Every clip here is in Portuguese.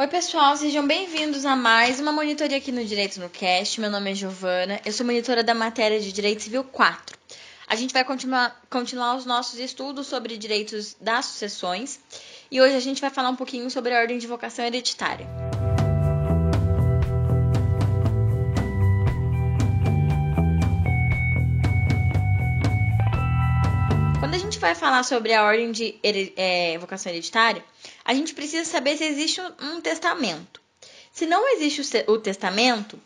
Oi, pessoal, sejam bem-vindos a mais uma monitoria aqui no Direito no Cast. Meu nome é Giovana, eu sou monitora da matéria de Direito Civil 4. A gente vai continuar, continuar os nossos estudos sobre direitos das sucessões e hoje a gente vai falar um pouquinho sobre a ordem de vocação hereditária. Vai falar sobre a ordem de é, vocação hereditária, a gente precisa saber se existe um testamento. Se não existe o testamento,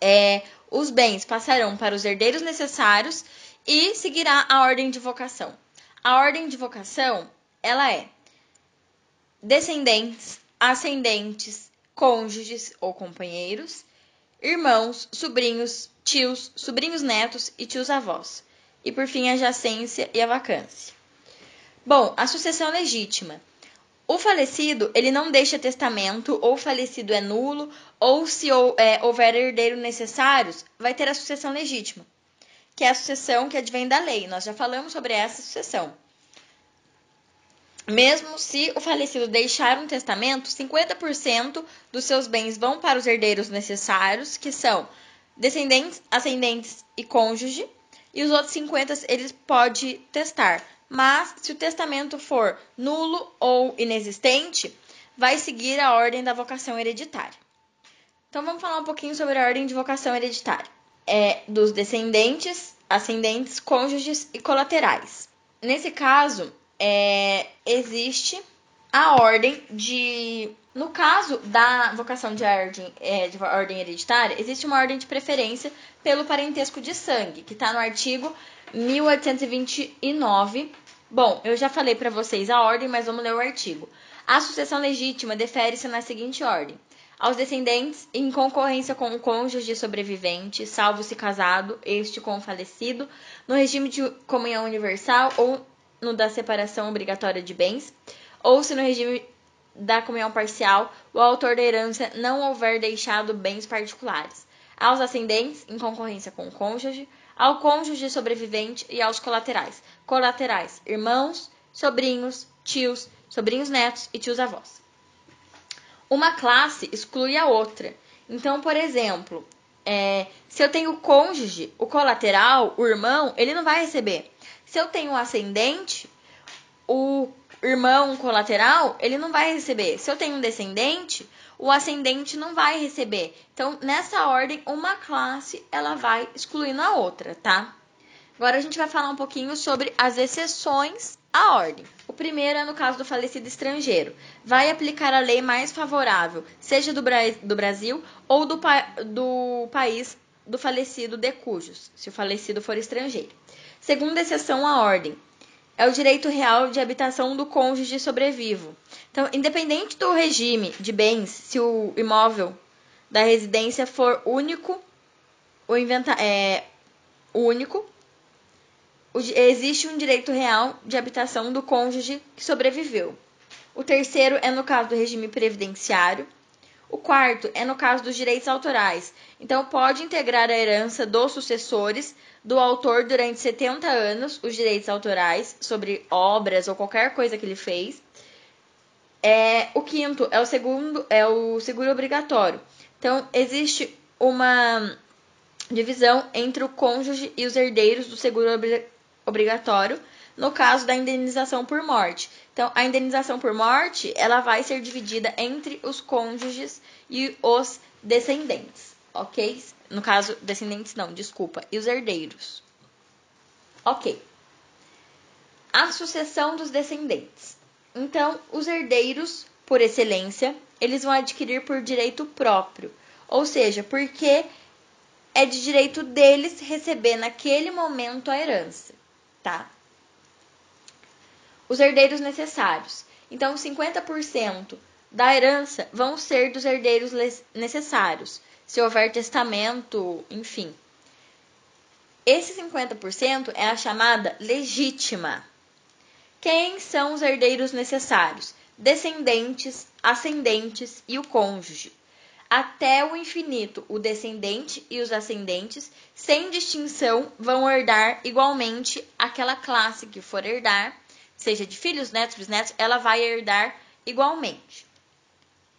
é, os bens passarão para os herdeiros necessários e seguirá a ordem de vocação. A ordem de vocação, ela é descendentes, ascendentes, cônjuges ou companheiros, irmãos, sobrinhos, tios, sobrinhos netos e tios avós. E por fim, a jacência e a vacância. Bom, a sucessão legítima o falecido, ele não deixa testamento, ou o falecido é nulo, ou se é, houver herdeiro necessários, vai ter a sucessão legítima, que é a sucessão que advém da lei. Nós já falamos sobre essa sucessão. Mesmo se o falecido deixar um testamento, 50% dos seus bens vão para os herdeiros necessários, que são descendentes, ascendentes e cônjuge, e os outros 50 eles pode testar mas se o testamento for nulo ou inexistente, vai seguir a ordem da vocação hereditária. Então vamos falar um pouquinho sobre a ordem de vocação hereditária. É dos descendentes, ascendentes, cônjuges e colaterais. Nesse caso, é, existe a ordem de. No caso da vocação de ordem, é, de ordem hereditária, existe uma ordem de preferência pelo parentesco de sangue, que está no artigo 1829. Bom, eu já falei para vocês a ordem, mas vamos ler o artigo. A sucessão legítima defere-se na seguinte ordem: aos descendentes, em concorrência com o cônjuge sobrevivente, salvo se casado, este com o falecido, no regime de comunhão universal ou no da separação obrigatória de bens, ou se no regime da comunhão parcial o autor da herança não houver deixado bens particulares. Aos ascendentes, em concorrência com o cônjuge, ao cônjuge sobrevivente e aos colaterais. Colaterais: irmãos, sobrinhos, tios, sobrinhos netos e tios avós. Uma classe exclui a outra. Então, por exemplo, é, se eu tenho cônjuge, o colateral, o irmão, ele não vai receber. Se eu tenho ascendente, o irmão colateral, ele não vai receber. Se eu tenho um descendente, o ascendente não vai receber. Então, nessa ordem, uma classe ela vai excluindo a outra, tá? Agora a gente vai falar um pouquinho sobre as exceções à ordem. O primeiro é no caso do falecido estrangeiro. Vai aplicar a lei mais favorável, seja do, Bra do Brasil ou do, pa do país do falecido de cujos, se o falecido for estrangeiro. Segunda exceção à ordem, é o direito real de habitação do cônjuge sobrevivo. Então, independente do regime de bens, se o imóvel da residência for único, o inventa é único, existe um direito real de habitação do cônjuge que sobreviveu. O terceiro é no caso do regime previdenciário. O quarto é no caso dos direitos autorais. Então, pode integrar a herança dos sucessores do autor durante 70 anos os direitos autorais sobre obras ou qualquer coisa que ele fez. É, o quinto é o segundo é o seguro obrigatório. Então existe uma divisão entre o cônjuge e os herdeiros do seguro obrigatório no caso da indenização por morte. Então a indenização por morte ela vai ser dividida entre os cônjuges e os descendentes, ok? No caso, descendentes não, desculpa. E os herdeiros. Ok. A sucessão dos descendentes. Então, os herdeiros, por excelência, eles vão adquirir por direito próprio. Ou seja, porque é de direito deles receber naquele momento a herança, tá? Os herdeiros necessários. Então, 50% da herança vão ser dos herdeiros necessários se houver testamento, enfim. Esse 50% é a chamada legítima. Quem são os herdeiros necessários? Descendentes, ascendentes e o cônjuge. Até o infinito, o descendente e os ascendentes, sem distinção, vão herdar igualmente aquela classe que for herdar, seja de filhos, netos, bisnetos, ela vai herdar igualmente.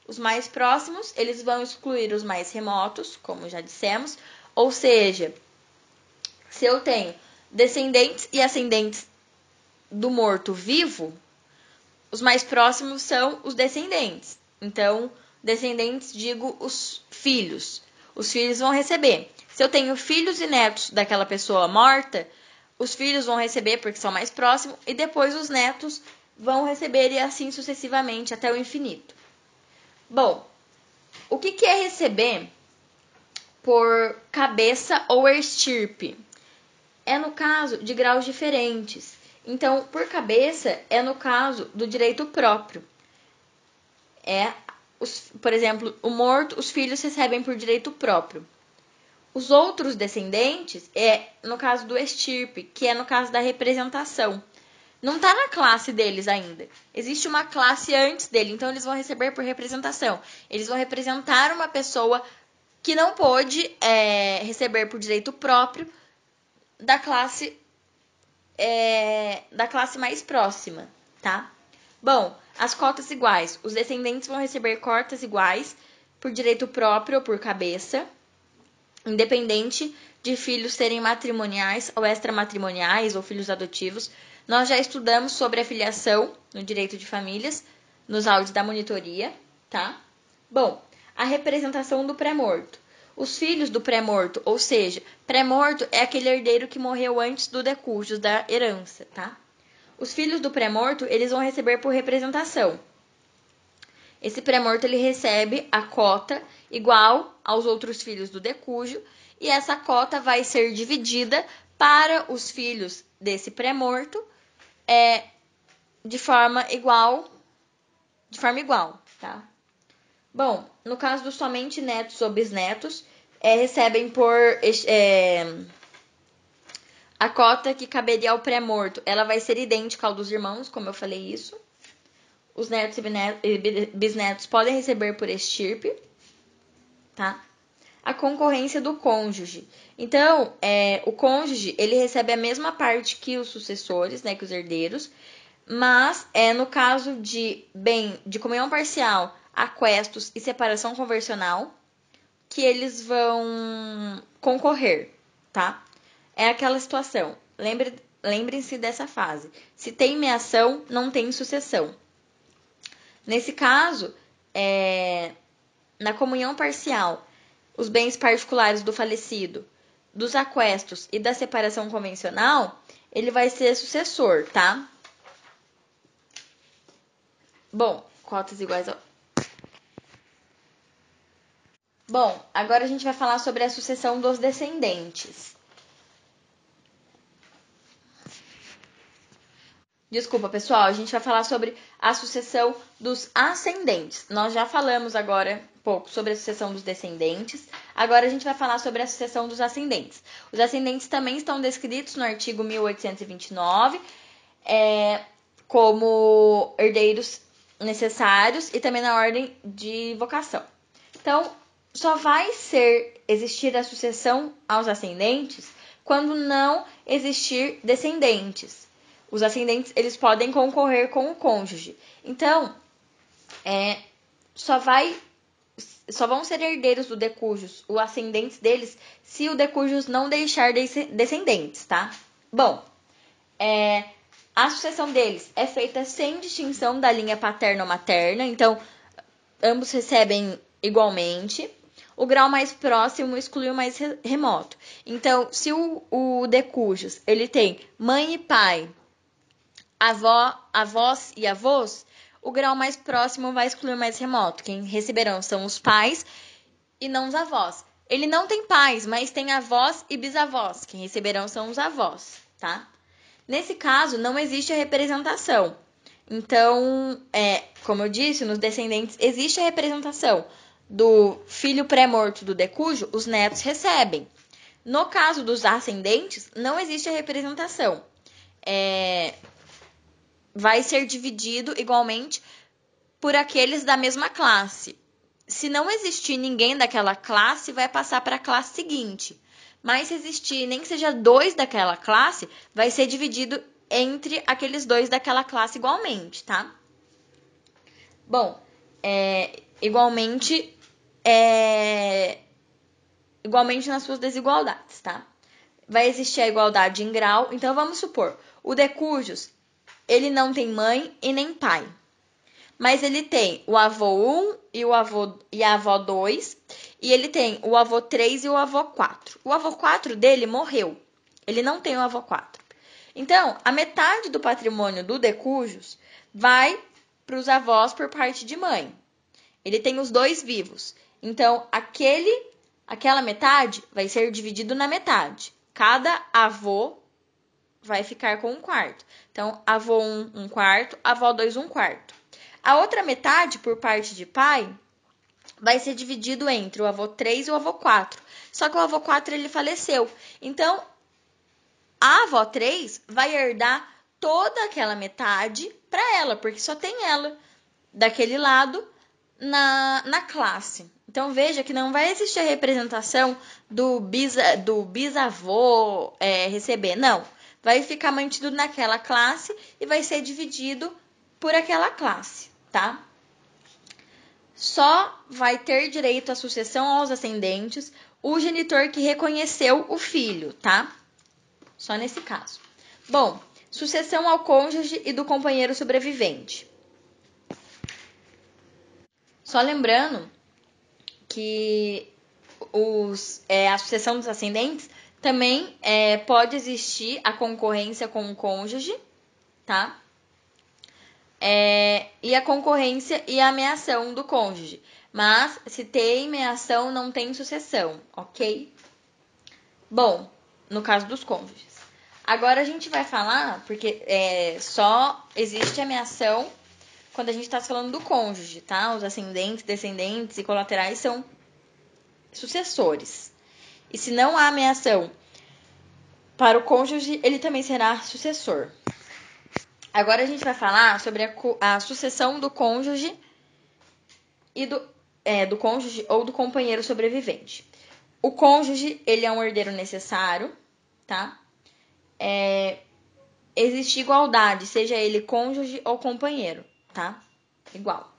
Os mais próximos, eles vão excluir os mais remotos, como já dissemos. Ou seja, se eu tenho descendentes e ascendentes do morto vivo, os mais próximos são os descendentes. Então, descendentes, digo os filhos. Os filhos vão receber. Se eu tenho filhos e netos daquela pessoa morta, os filhos vão receber porque são mais próximos e depois os netos vão receber e assim sucessivamente até o infinito. Bom, o que, que é receber por cabeça ou estirpe? É no caso de graus diferentes. Então, por cabeça é no caso do direito próprio. É, os, por exemplo, o morto, os filhos recebem por direito próprio. Os outros descendentes é no caso do estirpe, que é no caso da representação não está na classe deles ainda. Existe uma classe antes dele, então eles vão receber por representação. Eles vão representar uma pessoa que não pôde é, receber por direito próprio da classe é, da classe mais próxima, tá? Bom, as cotas iguais. Os descendentes vão receber cotas iguais por direito próprio ou por cabeça, independente de filhos serem matrimoniais ou extramatrimoniais ou filhos adotivos nós já estudamos sobre a filiação no direito de famílias nos áudios da monitoria, tá? Bom, a representação do pré-morto. Os filhos do pré-morto, ou seja, pré-morto é aquele herdeiro que morreu antes do decújus da herança, tá? Os filhos do pré-morto, eles vão receber por representação. Esse pré-morto ele recebe a cota igual aos outros filhos do decúgio e essa cota vai ser dividida para os filhos desse pré-morto é de forma igual, de forma igual, tá? Bom, no caso dos somente netos ou bisnetos, é, recebem por é, a cota que caberia ao pré-morto, ela vai ser idêntica ao dos irmãos, como eu falei isso. Os netos e bisnetos podem receber por estirpe, tá? A concorrência do cônjuge. Então, é, o cônjuge ele recebe a mesma parte que os sucessores, né, que os herdeiros, mas é no caso de bem de comunhão parcial, aquestos e separação conversional que eles vão concorrer, tá? É aquela situação. Lembre, lembrem-se dessa fase. Se tem meação, não tem sucessão. Nesse caso, é, na comunhão parcial, os bens particulares do falecido dos aquestos e da separação convencional, ele vai ser sucessor, tá? Bom, cotas iguais ao... Bom, agora a gente vai falar sobre a sucessão dos descendentes. Desculpa, pessoal, a gente vai falar sobre a sucessão dos ascendentes. Nós já falamos agora pouco sobre a sucessão dos descendentes. Agora a gente vai falar sobre a sucessão dos ascendentes. Os ascendentes também estão descritos no artigo 1829 é, como herdeiros necessários e também na ordem de vocação. Então, só vai ser existir a sucessão aos ascendentes quando não existir descendentes. Os ascendentes eles podem concorrer com o cônjuge. Então, é, só vai só vão ser herdeiros do decujus, os ascendentes deles, se o decujus não deixar descendentes, tá? Bom, é, a sucessão deles é feita sem distinção da linha paterna ou materna, então ambos recebem igualmente. O grau mais próximo exclui o mais remoto. Então, se o, o decujus ele tem mãe e pai, avó, avós e avós, o grau mais próximo vai excluir o mais remoto. Quem receberão são os pais e não os avós. Ele não tem pais, mas tem avós e bisavós. Quem receberão são os avós, tá? Nesse caso, não existe a representação. Então, é, como eu disse, nos descendentes existe a representação do filho pré-morto do decújo, os netos recebem. No caso dos ascendentes, não existe a representação. É, vai ser dividido igualmente por aqueles da mesma classe. Se não existir ninguém daquela classe, vai passar para a classe seguinte. Mas se existir nem que seja dois daquela classe, vai ser dividido entre aqueles dois daquela classe igualmente, tá? Bom, é, igualmente é, igualmente nas suas desigualdades, tá? Vai existir a igualdade em grau, então vamos supor, o decujus, ele não tem mãe e nem pai. Mas ele tem o avô 1 e o avô e a avó 2, e ele tem o avô 3 e o avô 4. O avô 4 dele morreu. Ele não tem o avô 4. Então, a metade do patrimônio do decujus vai para os avós por parte de mãe. Ele tem os dois vivos. Então, aquele aquela metade vai ser dividido na metade. Cada avô vai ficar com um quarto. Então, avô 1, um, um quarto, avó 2, um quarto. A outra metade, por parte de pai, vai ser dividido entre o avô 3 e o avô 4. Só que o avô 4 ele faleceu. Então, a avó 3 vai herdar toda aquela metade para ela, porque só tem ela daquele lado na, na classe. Então veja que não vai existir a representação do, bisa, do bisavô é, receber, não. Vai ficar mantido naquela classe e vai ser dividido por aquela classe, tá? Só vai ter direito à sucessão aos ascendentes o genitor que reconheceu o filho, tá? Só nesse caso. Bom, sucessão ao cônjuge e do companheiro sobrevivente. Só lembrando que os, é, a sucessão dos ascendentes também é, pode existir a concorrência com o cônjuge, tá? É, e a concorrência e a ameação do cônjuge. Mas se tem ameação, não tem sucessão, ok? Bom, no caso dos cônjuges. Agora a gente vai falar, porque é, só existe ameação quando a gente está falando do cônjuge, tá? Os ascendentes, descendentes e colaterais são sucessores. E se não há ameação para o cônjuge, ele também será sucessor. Agora a gente vai falar sobre a, a sucessão do cônjuge e do, é, do cônjuge ou do companheiro sobrevivente. O cônjuge, ele é um herdeiro necessário, tá? É, existe igualdade, seja ele cônjuge ou companheiro tá? Igual.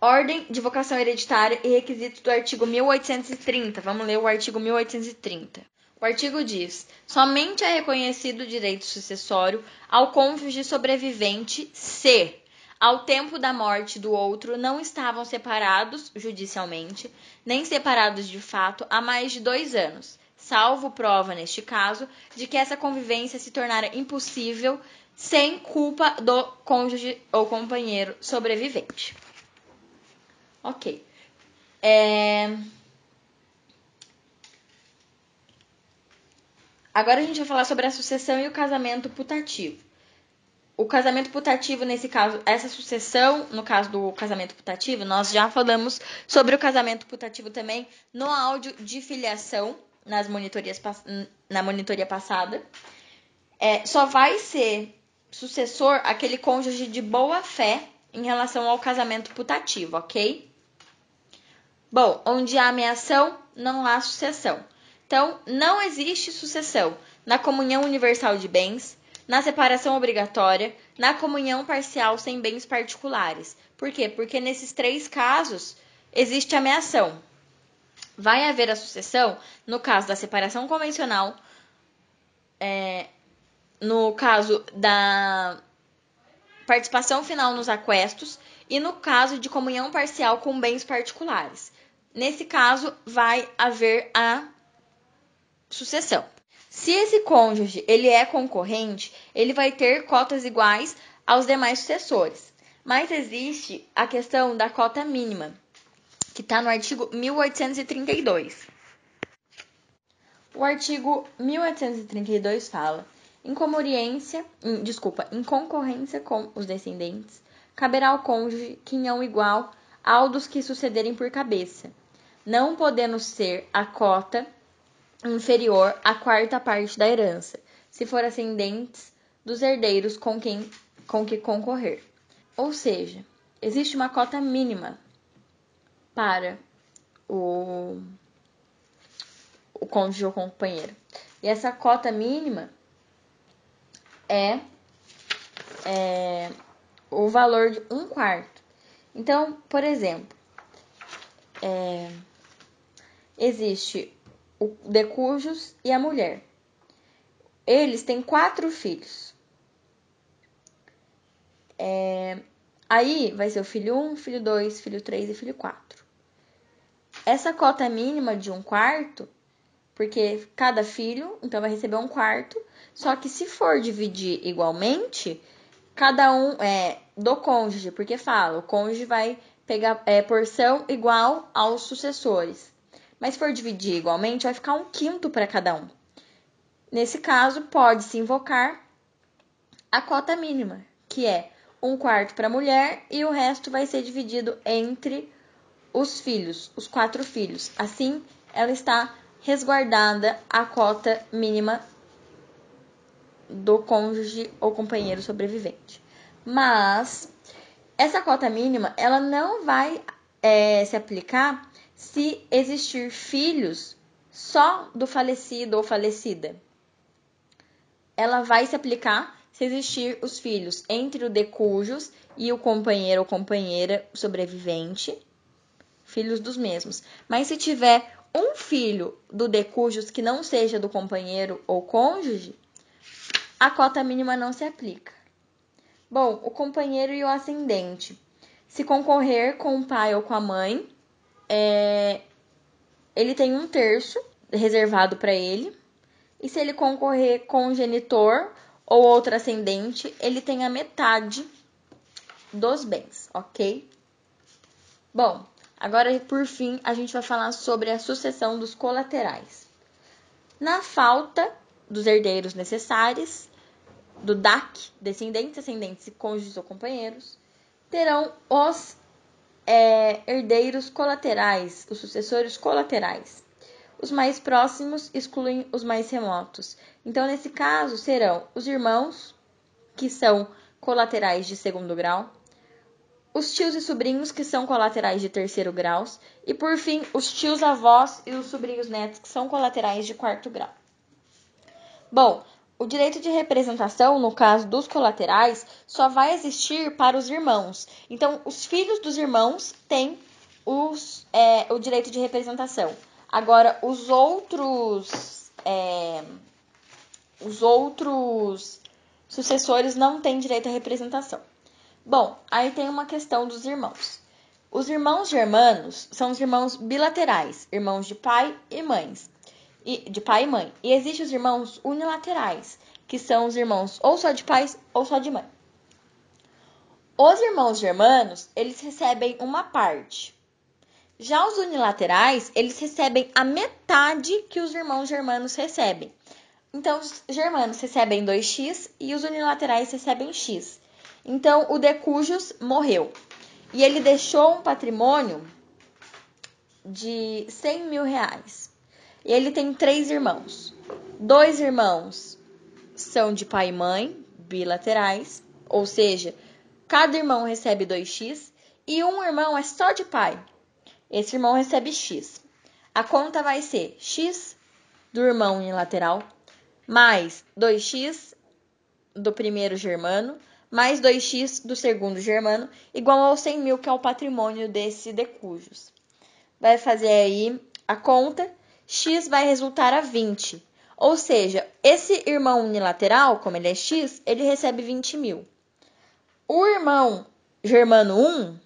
Ordem de vocação hereditária e requisitos do artigo 1830. Vamos ler o artigo 1830. O artigo diz: somente é reconhecido o direito sucessório ao cônjuge sobrevivente se, ao tempo da morte do outro, não estavam separados judicialmente, nem separados de fato há mais de dois anos, salvo prova, neste caso, de que essa convivência se tornara impossível sem culpa do cônjuge ou companheiro sobrevivente. Ok. É... Agora a gente vai falar sobre a sucessão e o casamento putativo. O casamento putativo, nesse caso, essa sucessão, no caso do casamento putativo, nós já falamos sobre o casamento putativo também no áudio de filiação nas monitorias, na monitoria passada. É, só vai ser sucessor aquele cônjuge de boa fé em relação ao casamento putativo, ok? Bom, onde há ameação, não há sucessão. Então, não existe sucessão na comunhão universal de bens, na separação obrigatória, na comunhão parcial sem bens particulares. Por quê? Porque nesses três casos existe ameação. Vai haver a sucessão no caso da separação convencional, é, no caso da participação final nos aquestos e no caso de comunhão parcial com bens particulares. Nesse caso, vai haver a sucessão. Se esse cônjuge ele é concorrente, ele vai ter cotas iguais aos demais sucessores. Mas existe a questão da cota mínima, que está no artigo 1832. O artigo 1832 fala em comoriência, em, desculpa, em concorrência com os descendentes, caberá ao cônjuge quinhão igual ao dos que sucederem por cabeça, não podendo ser a cota inferior à quarta parte da herança, se for ascendentes dos herdeiros com quem com que concorrer. Ou seja, existe uma cota mínima para o, o cônjuge ou companheiro. E essa cota mínima é, é o valor de um quarto. Então, por exemplo, é, existe o decujus e a mulher. Eles têm quatro filhos. É, aí vai ser o filho 1, filho 2, filho 3 e filho 4. Essa cota mínima de um quarto, porque cada filho, então vai receber um quarto, só que se for dividir igualmente, cada um é do cônjuge, porque fala, o cônjuge vai pegar é, porção igual aos sucessores. Mas se for dividir igualmente, vai ficar um quinto para cada um. Nesse caso, pode-se invocar a cota mínima, que é um quarto para a mulher e o resto vai ser dividido entre os filhos, os quatro filhos. Assim, ela está resguardada a cota mínima do cônjuge ou companheiro sobrevivente. Mas essa cota mínima ela não vai é, se aplicar se existir filhos só do falecido ou falecida. Ela vai se aplicar se existir os filhos entre o decujus e o companheiro ou companheira sobrevivente, filhos dos mesmos. Mas se tiver um filho do decujus que não seja do companheiro ou cônjuge, a cota mínima não se aplica. Bom, o companheiro e o ascendente. Se concorrer com o pai ou com a mãe, é, ele tem um terço reservado para ele. E se ele concorrer com o genitor ou outro ascendente, ele tem a metade dos bens, ok? Bom, agora por fim a gente vai falar sobre a sucessão dos colaterais. Na falta dos herdeiros necessários, do DAC, descendentes, ascendentes, cônjuges ou companheiros, terão os é, herdeiros colaterais, os sucessores colaterais. Os mais próximos excluem os mais remotos. Então, nesse caso, serão os irmãos, que são colaterais de segundo grau, os tios e sobrinhos, que são colaterais de terceiro grau, e por fim, os tios avós e os sobrinhos netos, que são colaterais de quarto grau. Bom, o direito de representação, no caso dos colaterais, só vai existir para os irmãos. Então, os filhos dos irmãos têm os, é, o direito de representação. Agora, os outros. É, os outros sucessores não têm direito à representação. Bom, aí tem uma questão dos irmãos. Os irmãos germanos são os irmãos bilaterais, irmãos de pai e mães de pai e mãe. E existem os irmãos unilaterais, que são os irmãos ou só de pais ou só de mãe. Os irmãos germanos, eles recebem uma parte. Já os unilaterais, eles recebem a metade que os irmãos germanos recebem. Então, os germanos recebem 2x e os unilaterais recebem x. Então, o decujus morreu. E ele deixou um patrimônio de 100 mil reais. E ele tem três irmãos. Dois irmãos são de pai e mãe, bilaterais, ou seja, cada irmão recebe 2x, e um irmão é só de pai. Esse irmão recebe x. A conta vai ser x do irmão unilateral mais 2x do primeiro germano mais 2x do segundo germano, igual ao 100 mil, que é o patrimônio desse decujus. Vai fazer aí a conta x vai resultar a 20. Ou seja, esse irmão unilateral, como ele é x, ele recebe 20 mil. O irmão germano 1,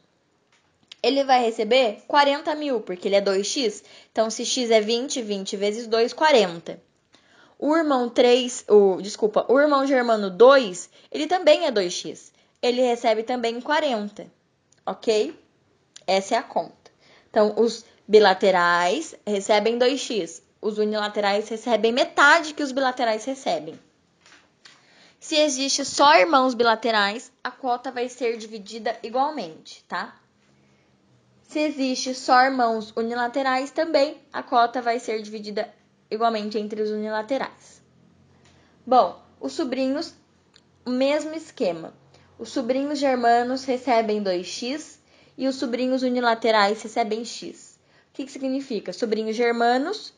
ele vai receber 40 mil, porque ele é 2x. Então, se x é 20, 20 vezes 2, 40. O irmão 3, o, desculpa, o irmão germano 2, ele também é 2x. Ele recebe também 40, ok? Essa é a conta. Então, os bilaterais recebem 2x. Os unilaterais recebem metade que os bilaterais recebem. Se existe só irmãos bilaterais, a cota vai ser dividida igualmente, tá? Se existe só irmãos unilaterais, também a cota vai ser dividida igualmente entre os unilaterais. Bom, os sobrinhos, o mesmo esquema. Os sobrinhos germanos recebem 2x e os sobrinhos unilaterais recebem x. O que, que significa? Sobrinhos germanos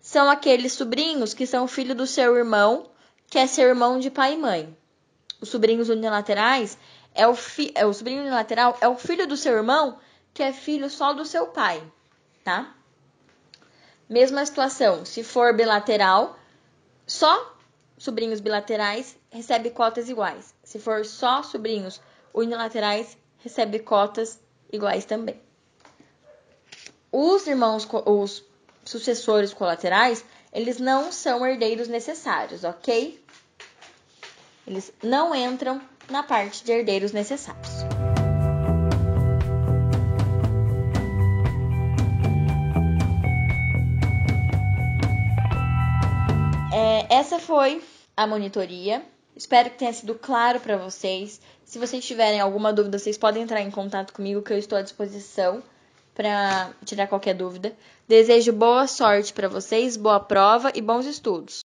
são aqueles sobrinhos que são filho do seu irmão, que é seu irmão de pai e mãe. Os sobrinhos unilaterais é o, fi é o sobrinho unilateral é o filho do seu irmão que é filho só do seu pai, tá? Mesma situação, se for bilateral, só sobrinhos bilaterais recebe cotas iguais. Se for só sobrinhos unilaterais, recebe cotas iguais também. Os irmãos, os sucessores colaterais, eles não são herdeiros necessários, ok? Eles não entram na parte de herdeiros necessários. É, essa foi a monitoria. Espero que tenha sido claro para vocês. Se vocês tiverem alguma dúvida, vocês podem entrar em contato comigo, que eu estou à disposição para tirar qualquer dúvida. Desejo boa sorte para vocês, boa prova e bons estudos.